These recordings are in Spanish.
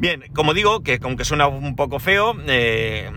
Bien, como digo, que aunque suena un poco feo, eh,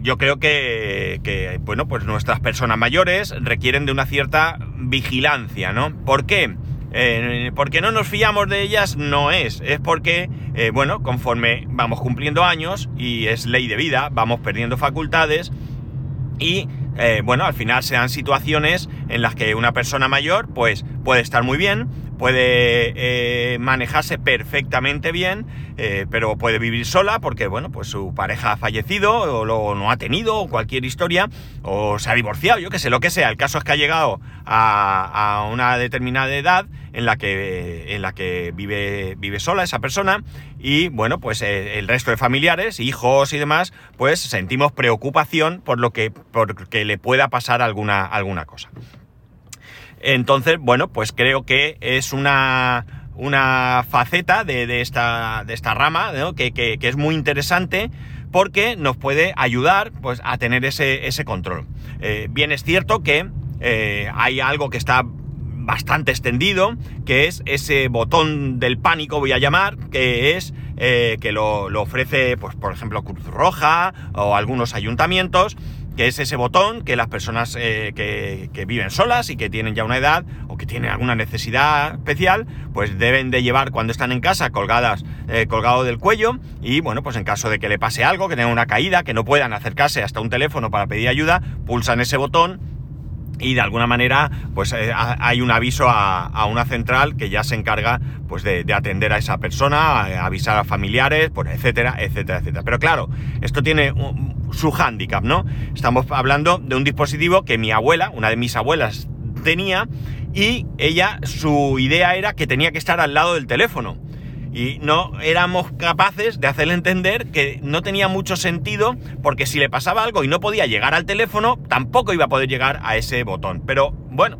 yo creo que, bueno, pues nuestras personas mayores requieren de una cierta vigilancia, ¿no? ¿Por qué? Eh, porque no nos fiamos de ellas no es, es porque, eh, bueno, conforme vamos cumpliendo años y es ley de vida, vamos perdiendo facultades y, eh, bueno, al final se dan situaciones en las que una persona mayor, pues, puede estar muy bien, puede manejarse perfectamente bien, eh, pero puede vivir sola porque, bueno, pues su pareja ha fallecido o lo, no ha tenido o cualquier historia, o se ha divorciado, yo qué sé, lo que sea. El caso es que ha llegado a, una determinada edad en la que, en la que vive, vive sola esa persona y, bueno, pues eh, el resto de familiares, hijos y demás, pues sentimos preocupación por lo que, por que le pueda pasar alguna, alguna cosa. Entonces, bueno, pues creo que es una, una faceta de, esta, de esta rama que, que, es muy interesante porque nos puede ayudar pues, a tener ese, ese control. Eh, bien es cierto que eh, hay algo que está bastante extendido, que es ese botón del pánico, voy a llamar, que es eh, que lo, lo, ofrece, pues, por ejemplo, Cruz Roja o algunos ayuntamientos, que es ese botón que las personas eh, que, que, viven solas y que tienen ya una edad o que tienen alguna necesidad especial, pues deben de llevar cuando están en casa colgadas, eh, colgado del cuello y bueno, pues en caso de que le pase algo, que tengan una caída, que no puedan acercarse hasta un teléfono para pedir ayuda, pulsan ese botón y de alguna manera pues eh, hay un aviso a, a, una central que ya se encarga pues de, de atender a esa persona, a, avisar a familiares, pues etcétera, etcétera, etcétera. Pero claro, esto tiene su hándicap, ¿no? Estamos hablando de un dispositivo que mi abuela, una de mis abuelas, tenía y ella, su idea era que tenía que estar al lado del teléfono. Y no éramos capaces de hacerle entender que no tenía mucho sentido porque si le pasaba algo y no podía llegar al teléfono, tampoco iba a poder llegar a ese botón. Pero bueno,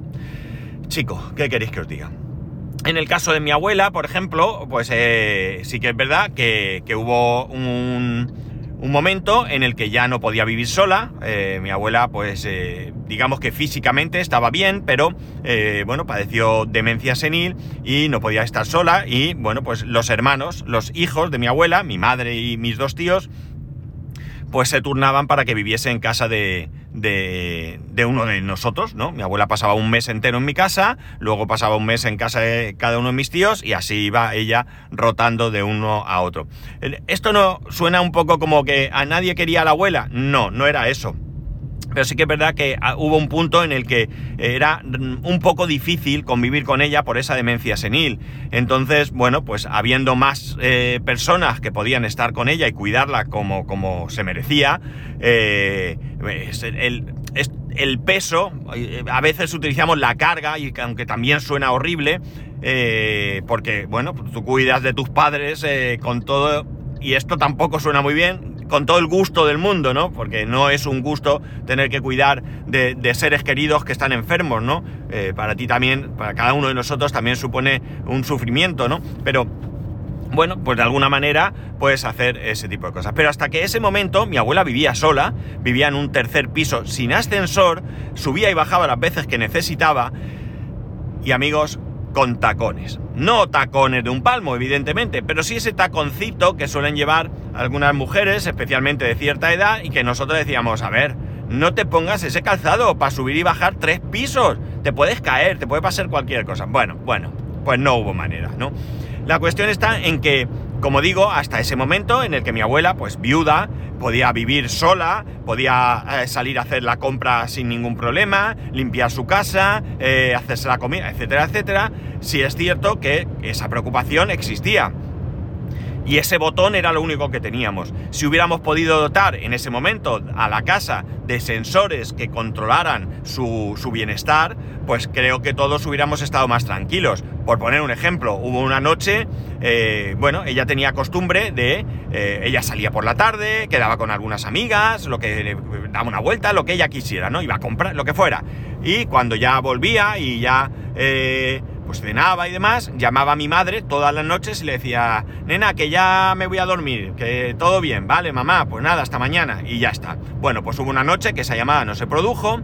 chicos, ¿qué queréis que os diga? En el caso de mi abuela, por ejemplo, pues eh, sí que es verdad que, que hubo un, un, momento en el que ya no podía vivir sola. Eh, mi abuela, pues eh, digamos que físicamente estaba bien, pero eh, bueno, padeció demencia senil y no podía estar sola. Y bueno, pues los hermanos, los hijos de mi abuela, mi madre y mis dos tíos, pues se turnaban para que viviese en casa de, de, de, uno de nosotros, ¿no? Mi abuela pasaba un mes entero en mi casa, luego pasaba un mes en casa de cada uno de mis tíos y así iba ella rotando de uno a otro. ¿Esto no suena un poco como que a nadie quería a la abuela? No, no era eso. Pero sí que es verdad que ah, hubo un punto en el que era un poco difícil convivir con ella por esa demencia senil. Entonces, bueno, pues habiendo más eh, personas que podían estar con ella y cuidarla como, como se merecía, eh, el, el, peso, eh, a veces utilizamos la carga, y aunque también suena horrible, porque, bueno, tú cuidas de tus padres con todo, y esto tampoco suena muy bien, con todo el gusto del mundo, ¿no? Porque no es un gusto tener que cuidar de, seres queridos que están enfermos, ¿no? Eh, para ti también, para cada uno de nosotros también supone un sufrimiento, ¿no? Pero bueno, pues de alguna manera puedes hacer ese tipo de cosas. Pero hasta que ese momento mi abuela vivía sola, vivía en un tercer piso sin ascensor, subía y bajaba las veces que necesitaba. Y amigos, con tacones. No tacones de un palmo, evidentemente, pero sí ese taconcito que suelen llevar algunas mujeres, especialmente de cierta edad, y que nosotros decíamos, a ver, no te pongas ese calzado para subir y bajar tres pisos. Te puedes caer, te puede pasar cualquier cosa. Bueno, bueno, pues no hubo manera, ¿no? La cuestión está en que, como digo, hasta ese momento en el que mi abuela, pues viuda, podía vivir sola, podía eh, salir a hacer la compra sin ningún problema, limpiar su casa, eh, hacerse la comida, etcétera, etcétera, sí es cierto que esa preocupación existía. Y ese botón era lo único que teníamos. Si hubiéramos podido dotar en ese momento a la casa de sensores que controlaran su, su, bienestar, pues creo que todos hubiéramos estado más tranquilos. Por poner un ejemplo, hubo una noche, eh, bueno, ella tenía costumbre de, eh, ella salía por la tarde, quedaba con algunas amigas, lo que daba una vuelta, lo que ella quisiera, ¿no? Iba a comprar, lo que fuera. Y cuando ya volvía y ya... Pues cenaba y demás, llamaba a mi madre todas las noches y le decía, nena, que ya me voy a dormir, que todo bien, vale, mamá, pues nada, hasta mañana, y ya está. Bueno, pues hubo una noche que esa llamada no se produjo,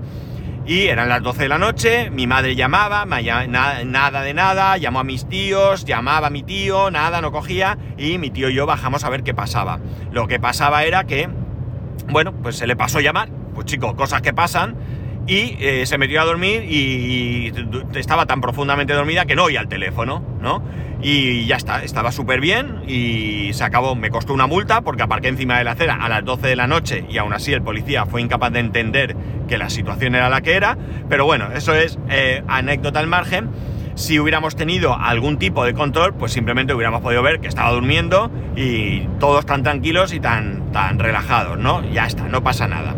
Y eran las 12 de la noche, mi madre llamaba, nada de nada, llamó a mis tíos, llamaba a mi tío, nada, no cogía, y mi tío y yo bajamos a ver qué pasaba. Lo que pasaba era que, bueno, pues se le pasó llamar, pues chicos, cosas que pasan, y eh, se metió a dormir y, estaba tan profundamente dormida que no oía el teléfono, ¿no? Y ya está, estaba súper bien y se acabó, me costó una multa porque aparqué encima de la acera a las 12 de la noche y aún así el policía fue incapaz de entender que la situación era la que era, pero bueno, eso es eh, anécdota al margen. Si hubiéramos tenido algún tipo de control, pues simplemente hubiéramos podido ver que estaba durmiendo y todos tan tranquilos y tan, tan relajados, ¿no? Ya está, no pasa nada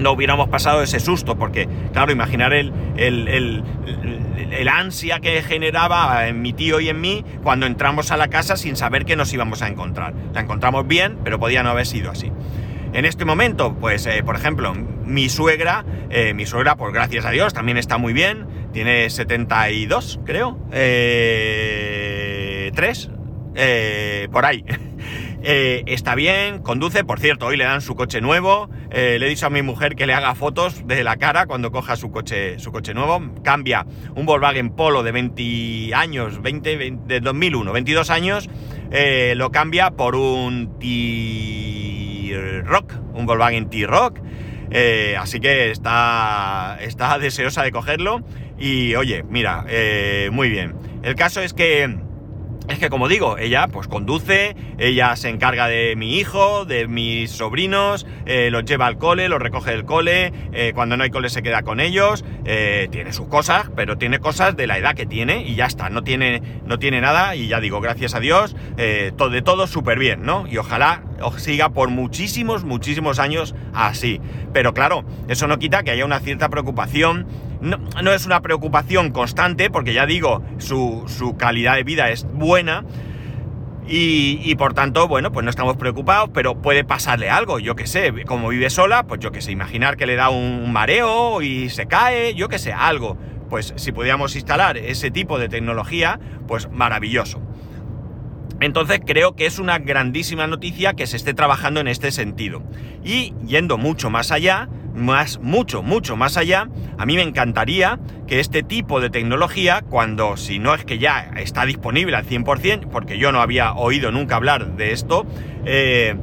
no hubiéramos pasado ese susto, porque, claro, imaginar el, el, el, ansia que generaba en mi tío y en mí cuando entramos a la casa sin saber que nos íbamos a encontrar. La encontramos bien, pero podía no haber sido así. En este momento, pues, eh, por ejemplo, mi suegra, eh, mi suegra, pues gracias a Dios, también está muy bien, tiene 72, creo, eh, 3, eh, por ahí. Eh, está bien, conduce, por cierto, hoy le dan su coche nuevo. Eh, le he dicho a mi mujer que le haga fotos de la cara cuando coja su coche, su coche nuevo. Cambia un Volkswagen Polo de 20 años, 20, de 2001, 22 años, eh, lo cambia por un T-Rock, un Volkswagen T-Rock. así que está, está deseosa de cogerlo. Y oye, mira, muy bien. El caso es que es que como digo, ella pues conduce, ella se encarga de mi hijo, de mis sobrinos, eh, los lleva al cole, los recoge del cole, eh, cuando no hay cole se queda con ellos, eh, tiene sus cosas, pero tiene cosas de la edad que tiene y ya está, no tiene, no tiene nada y ya digo, gracias a Dios, todo, de todo súper bien, ¿no? Y ojalá siga por muchísimos, muchísimos años así. Pero claro, eso no quita que haya una cierta preocupación no, es una preocupación constante, porque ya digo, su, calidad de vida es buena. Y, por tanto, bueno, pues no estamos preocupados, pero puede pasarle algo, yo que sé, como vive sola, pues yo que sé, imaginar que le da un mareo y se cae, yo que sé, algo. Pues si pudiéramos instalar ese tipo de tecnología, pues maravilloso. Entonces creo que es una grandísima noticia que se esté trabajando en este sentido. Y yendo mucho más allá, más, mucho, mucho más allá, a mí me encantaría que este tipo de tecnología, cuando si no es que ya está disponible al 100%, porque yo no había oído nunca hablar de esto, eh,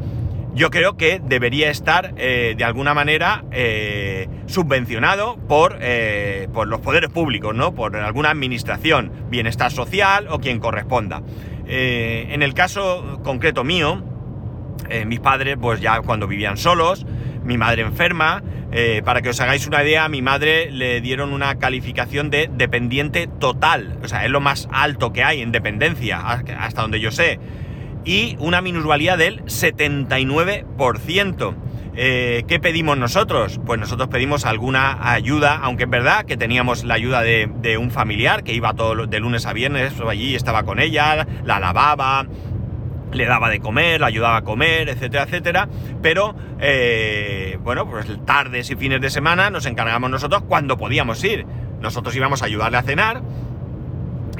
yo creo que debería estar eh, de alguna manera eh, subvencionado por, por, los poderes públicos, ¿no? Por alguna administración, bienestar social o quien corresponda. En el caso concreto mío, mis padres, pues ya cuando vivían solos, mi madre enferma, eh, para que os hagáis una idea, a mi madre le dieron una calificación de dependiente total. O sea, es lo más alto que hay en dependencia, hasta donde yo sé. Y una minusvalía del 79%. Eh, ¿Qué pedimos nosotros? Pues nosotros pedimos alguna ayuda, aunque es verdad que teníamos la ayuda de, un familiar que iba todo de lunes a viernes allí, estaba con ella, la lavaba, le daba de comer, la ayudaba a comer, etcétera, etcétera. Pero, eh, bueno, pues tardes y fines de semana nos encargamos nosotros cuando podíamos ir. Nosotros íbamos a ayudarle a cenar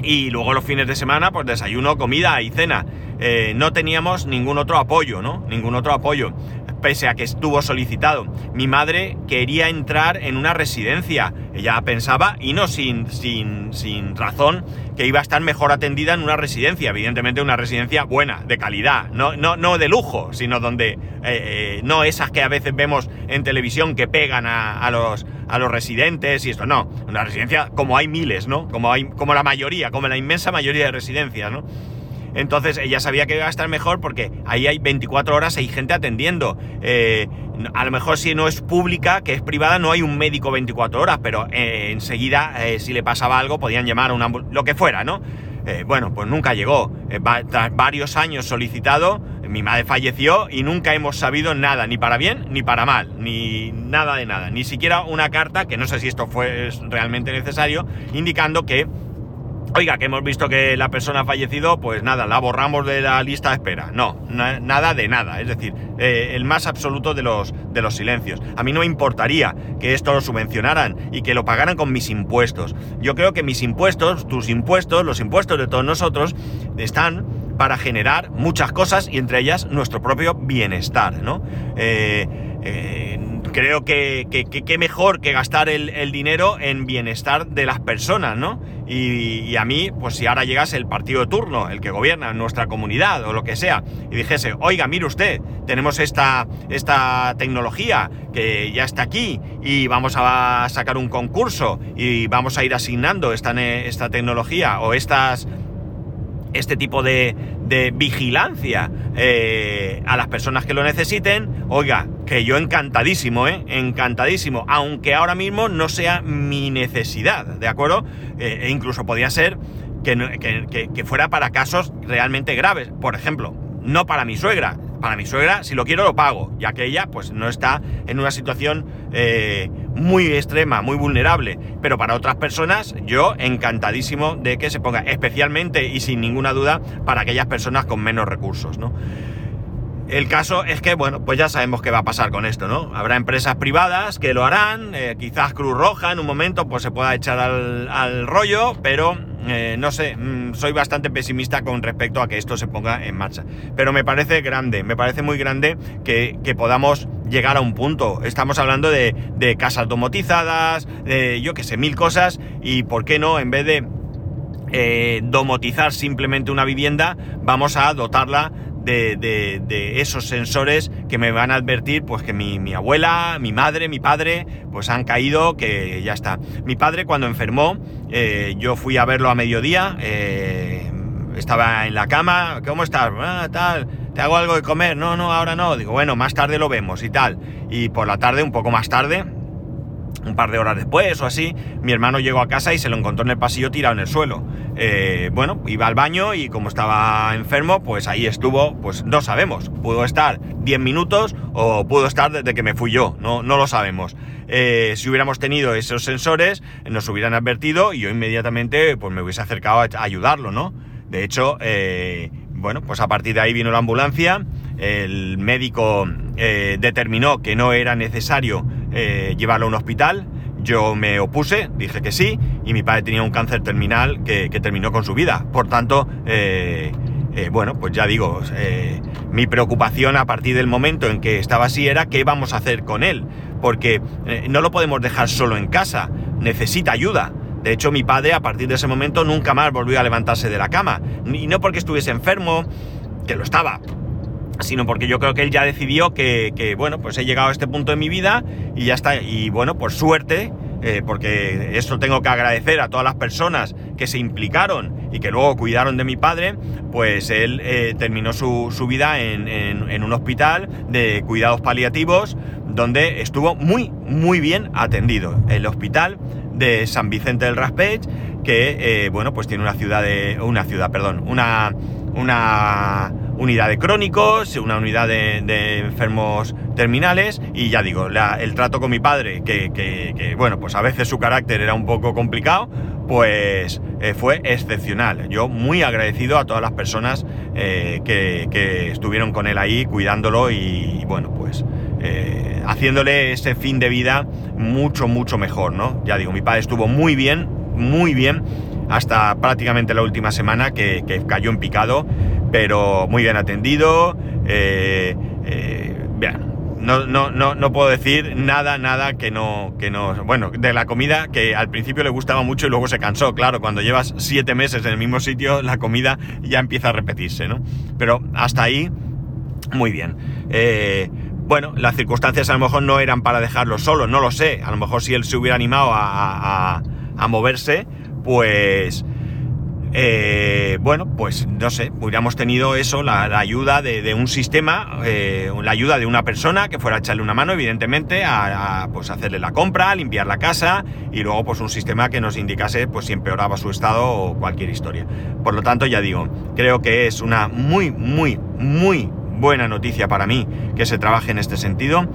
y luego los fines de semana, pues desayuno, comida y cena. Eh, no teníamos ningún otro apoyo, ¿no? Ningún otro apoyo pese a que estuvo solicitado. Mi madre quería entrar en una residencia. Ella pensaba, y no sin, sin, sin razón, que iba a estar mejor atendida en una residencia. Evidentemente una residencia buena, de calidad. No, no, no de lujo, sino donde... Eh, eh, no esas que a veces vemos en televisión que pegan a, los, a los residentes y esto. No, una residencia como hay miles, ¿no? Como, hay, como la mayoría, como la inmensa mayoría de residencias, ¿no? Entonces ella sabía que iba a estar mejor porque ahí hay 24 horas, hay gente atendiendo. Eh, a lo mejor si no es pública, que es privada, no hay un médico 24 horas, pero eh, enseguida eh, si le pasaba algo podían llamar a una lo que fuera, ¿no? bueno, pues nunca llegó. tras varios años solicitado, mi madre falleció y nunca hemos sabido nada, ni para bien ni para mal, ni nada de nada, ni siquiera una carta, que no sé si esto fue realmente necesario, indicando que Oiga, que hemos visto que la persona ha fallecido, pues nada, la borramos de la lista de espera. No, nada de nada. Es decir, eh, el más absoluto de los, de los silencios. A mí no me importaría que esto lo subvencionaran y que lo pagaran con mis impuestos. Yo creo que mis impuestos, tus impuestos, los impuestos de todos nosotros, están para generar muchas cosas y entre ellas nuestro propio bienestar, ¿no? Eh, eh, creo que, que, mejor que gastar el, dinero en bienestar de las personas, ¿no? Y, a mí, pues si ahora llegase el partido de turno, el que gobierna nuestra comunidad o lo que sea, y dijese, oiga, mire usted, tenemos esta, esta tecnología que ya está aquí y vamos a sacar un concurso y vamos a ir asignando esta, esta tecnología o estas este tipo de, vigilancia eh, a las personas que lo necesiten, oiga, que yo encantadísimo, ¿eh? Encantadísimo, aunque ahora mismo no sea mi necesidad, ¿de acuerdo? Eh, e incluso podría ser que, que fuera para casos realmente graves, por ejemplo, no para mi suegra, para mi suegra, si lo quiero, lo pago, ya que ella, pues, no está en una situación eh, muy extrema, muy vulnerable. Pero para otras personas, yo encantadísimo de que se ponga, especialmente y sin ninguna duda, para aquellas personas con menos recursos, ¿no? El caso es que, bueno, pues ya sabemos qué va a pasar con esto, ¿no? Habrá empresas privadas que lo harán, eh, quizás Cruz Roja en un momento pues se pueda echar al, rollo, pero eh, no sé, mm, soy bastante pesimista con respecto a que esto se ponga en marcha. Pero me parece grande, me parece muy grande que, podamos llegar a un punto. Estamos hablando de, casas domotizadas, de yo qué sé, mil cosas, y por qué no, en vez de eh, domotizar simplemente una vivienda, vamos a dotarla de, esos sensores que me van a advertir pues que mi, abuela, mi madre, mi padre pues han caído, que ya está. Mi padre cuando enfermó, eh, yo fui a verlo a mediodía, eh, estaba en la cama, ¿cómo estás? Ah, tal, ¿te hago algo de comer? No, no, ahora no. Digo, bueno, más tarde lo vemos y tal. Y por la tarde, un poco más tarde, un par de horas después o así, mi hermano llegó a casa y se lo encontró en el pasillo tirado en el suelo. Eh, bueno, iba al baño y como estaba enfermo, pues ahí estuvo, pues no sabemos, pudo estar 10 minutos o pudo estar desde que me fui yo, no, no lo sabemos. Eh, si hubiéramos tenido esos sensores, nos hubieran advertido y yo inmediatamente pues me hubiese acercado a ayudarlo, ¿no? De hecho, eh, bueno, pues a partir de ahí vino la ambulancia, el médico determinó que no era necesario eh, llevarlo a un hospital. Yo me opuse, dije que sí, y mi padre tenía un cáncer terminal que, terminó con su vida. Por tanto, eh, eh, bueno, pues ya digo, mi preocupación a partir del momento en que estaba así era qué vamos a hacer con él, porque no lo podemos dejar solo en casa, necesita ayuda. De hecho, mi padre a partir de ese momento nunca más volvió a levantarse de la cama, y no porque estuviese enfermo, que lo estaba, sino porque yo creo que él ya decidió que, bueno, pues he llegado a este punto de mi vida y ya está. Y bueno, por suerte, eh, porque esto tengo que agradecer a todas las personas que se implicaron y que luego cuidaron de mi padre, pues él eh, terminó su, vida en, un hospital de cuidados paliativos donde estuvo muy, muy bien atendido. El hospital de San Vicente del Raspech, que, eh, bueno, pues tiene una ciudad de... una ciudad, perdón, una... una unidad de crónicos, una unidad de, enfermos terminales y ya digo, el trato con mi padre, que, bueno, pues a veces su carácter era un poco complicado, pues eh, fue excepcional. Yo muy agradecido a todas las personas eh, que, estuvieron con él ahí cuidándolo y, bueno, pues eh, haciéndole ese fin de vida mucho, mucho mejor, ¿no? Ya digo, mi padre estuvo muy bien, muy bien hasta prácticamente la última semana que, cayó en picado, pero muy bien atendido. Eh, eh, no, no, no, no, puedo decir nada, nada que no, que no. Bueno, de la comida que al principio le gustaba mucho y luego se cansó. Claro, cuando llevas siete meses en el mismo sitio, la comida ya empieza a repetirse, ¿no? Pero hasta ahí, muy bien. Eh, bueno, las circunstancias a lo mejor no eran para dejarlo solo, no lo sé. A lo mejor si él se hubiera animado a, a moverse, pues... Eh, bueno, pues no sé, hubiéramos tenido eso, la, ayuda de, un sistema, eh, la ayuda de una persona que fuera a echarle una mano, evidentemente, a, pues hacerle la compra, limpiar la casa y luego pues un sistema que nos indicase pues si empeoraba su estado o cualquier historia. Por lo tanto, ya digo, creo que es una muy, muy, muy buena noticia para mí que se trabaje en este sentido.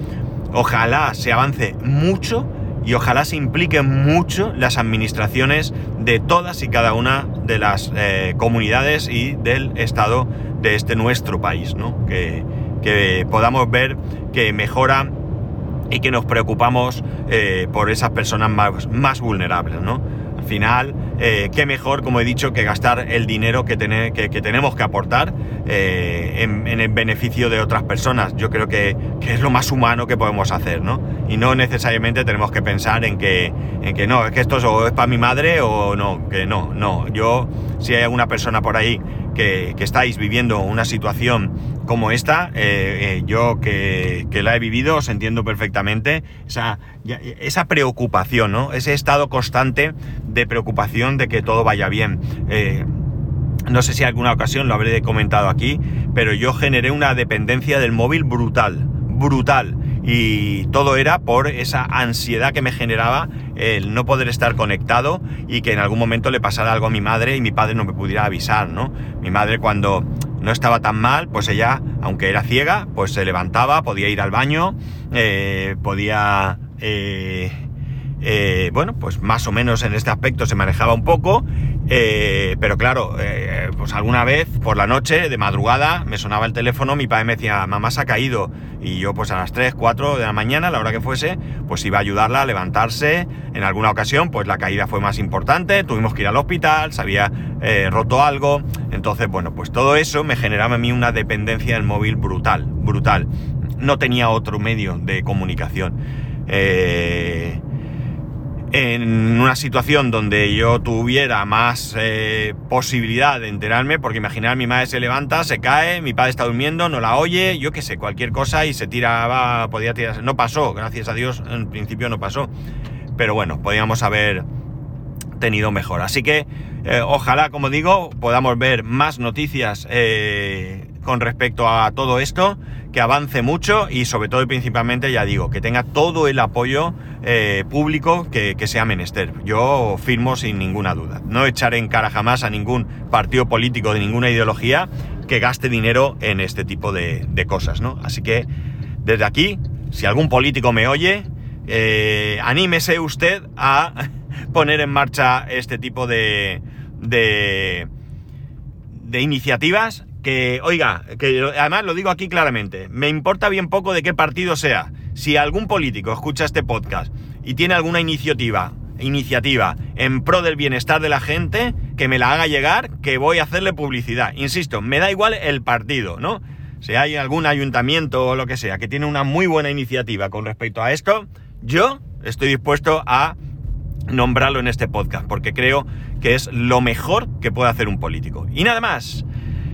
Ojalá se avance mucho y ojalá se impliquen mucho las administraciones de todas y cada una de las eh, comunidades y del estado de este nuestro país, ¿no? Que, podamos ver que mejora y que nos preocupamos eh, por esas personas más, más vulnerables, ¿no? Al final, eh, qué mejor, como he dicho, que gastar el dinero que, tenemos que aportar eh, en, el beneficio de otras personas. Yo creo que, es lo más humano que podemos hacer, ¿no? Y no necesariamente tenemos que pensar en que, en que no, es que esto es, es para mi madre o no, que no, no. Yo, si hay alguna persona por ahí que, estáis viviendo una situación como esta, eh, eh, yo que, la he vivido os entiendo perfectamente esa, esa preocupación, ¿no? Ese estado constante de preocupación de que todo vaya bien. Eh, no sé si alguna ocasión lo habré comentado aquí, pero yo generé una dependencia del móvil brutal, brutal. Y todo era por esa ansiedad que me generaba el no poder estar conectado y que en algún momento le pasara algo a mi madre y mi padre no me pudiera avisar, ¿no? Mi madre cuando no estaba tan mal, pues ella, aunque era ciega, pues se levantaba, podía ir al baño, eh, podía... Eh, eh, bueno, pues más o menos en este aspecto se manejaba un poco, pero claro, pues alguna vez por la noche, de madrugada, me sonaba el teléfono, mi padre me decía, mamá se ha caído, y yo pues a las 3, 4 de la mañana, la hora que fuese, pues iba a ayudarla a levantarse, en alguna ocasión pues la caída fue más importante, tuvimos que ir al hospital, se había eh, roto algo, entonces bueno, pues todo eso me generaba a mí una dependencia del móvil brutal, brutal. No tenía otro medio de comunicación. Eh, en una situación donde yo tuviera más eh, posibilidad de enterarme, porque imaginar mi madre se levanta, se cae, mi padre está durmiendo, no la oye, yo qué sé, cualquier cosa y se tiraba, podía tirarse. No pasó, gracias a Dios, en principio no pasó. Pero bueno, podíamos haber tenido mejor. Así que eh, ojalá, como digo, podamos ver más noticias eh, con respecto a todo esto, que avance mucho y sobre todo y principalmente, ya digo, que tenga todo el apoyo eh, público que, sea menester. Yo firmo sin ninguna duda. No echaré en cara jamás a ningún partido político de ninguna ideología que gaste dinero en este tipo de, cosas, ¿no? Así que desde aquí, si algún político me oye, eh, anímese usted a poner en marcha este tipo de, de, de iniciativas que, oiga, que además lo digo aquí claramente, me importa bien poco de qué partido sea. Si algún político escucha este podcast y tiene alguna iniciativa, iniciativa en pro del bienestar de la gente, que me la haga llegar, que voy a hacerle publicidad. Insisto, me da igual el partido, ¿no? Si hay algún ayuntamiento o lo que sea que tiene una muy buena iniciativa con respecto a esto, yo estoy dispuesto a nombrarlo en este podcast, porque creo que es lo mejor que puede hacer un político. Y nada más.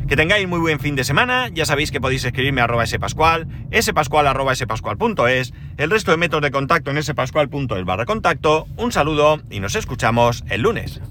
Que tengáis muy buen fin de semana, ya sabéis que podéis escribirme a arroba spascual, spascual arroba spascual.es, el resto de métodos de contacto en spascual.es barra contacto, un saludo y nos escuchamos el lunes.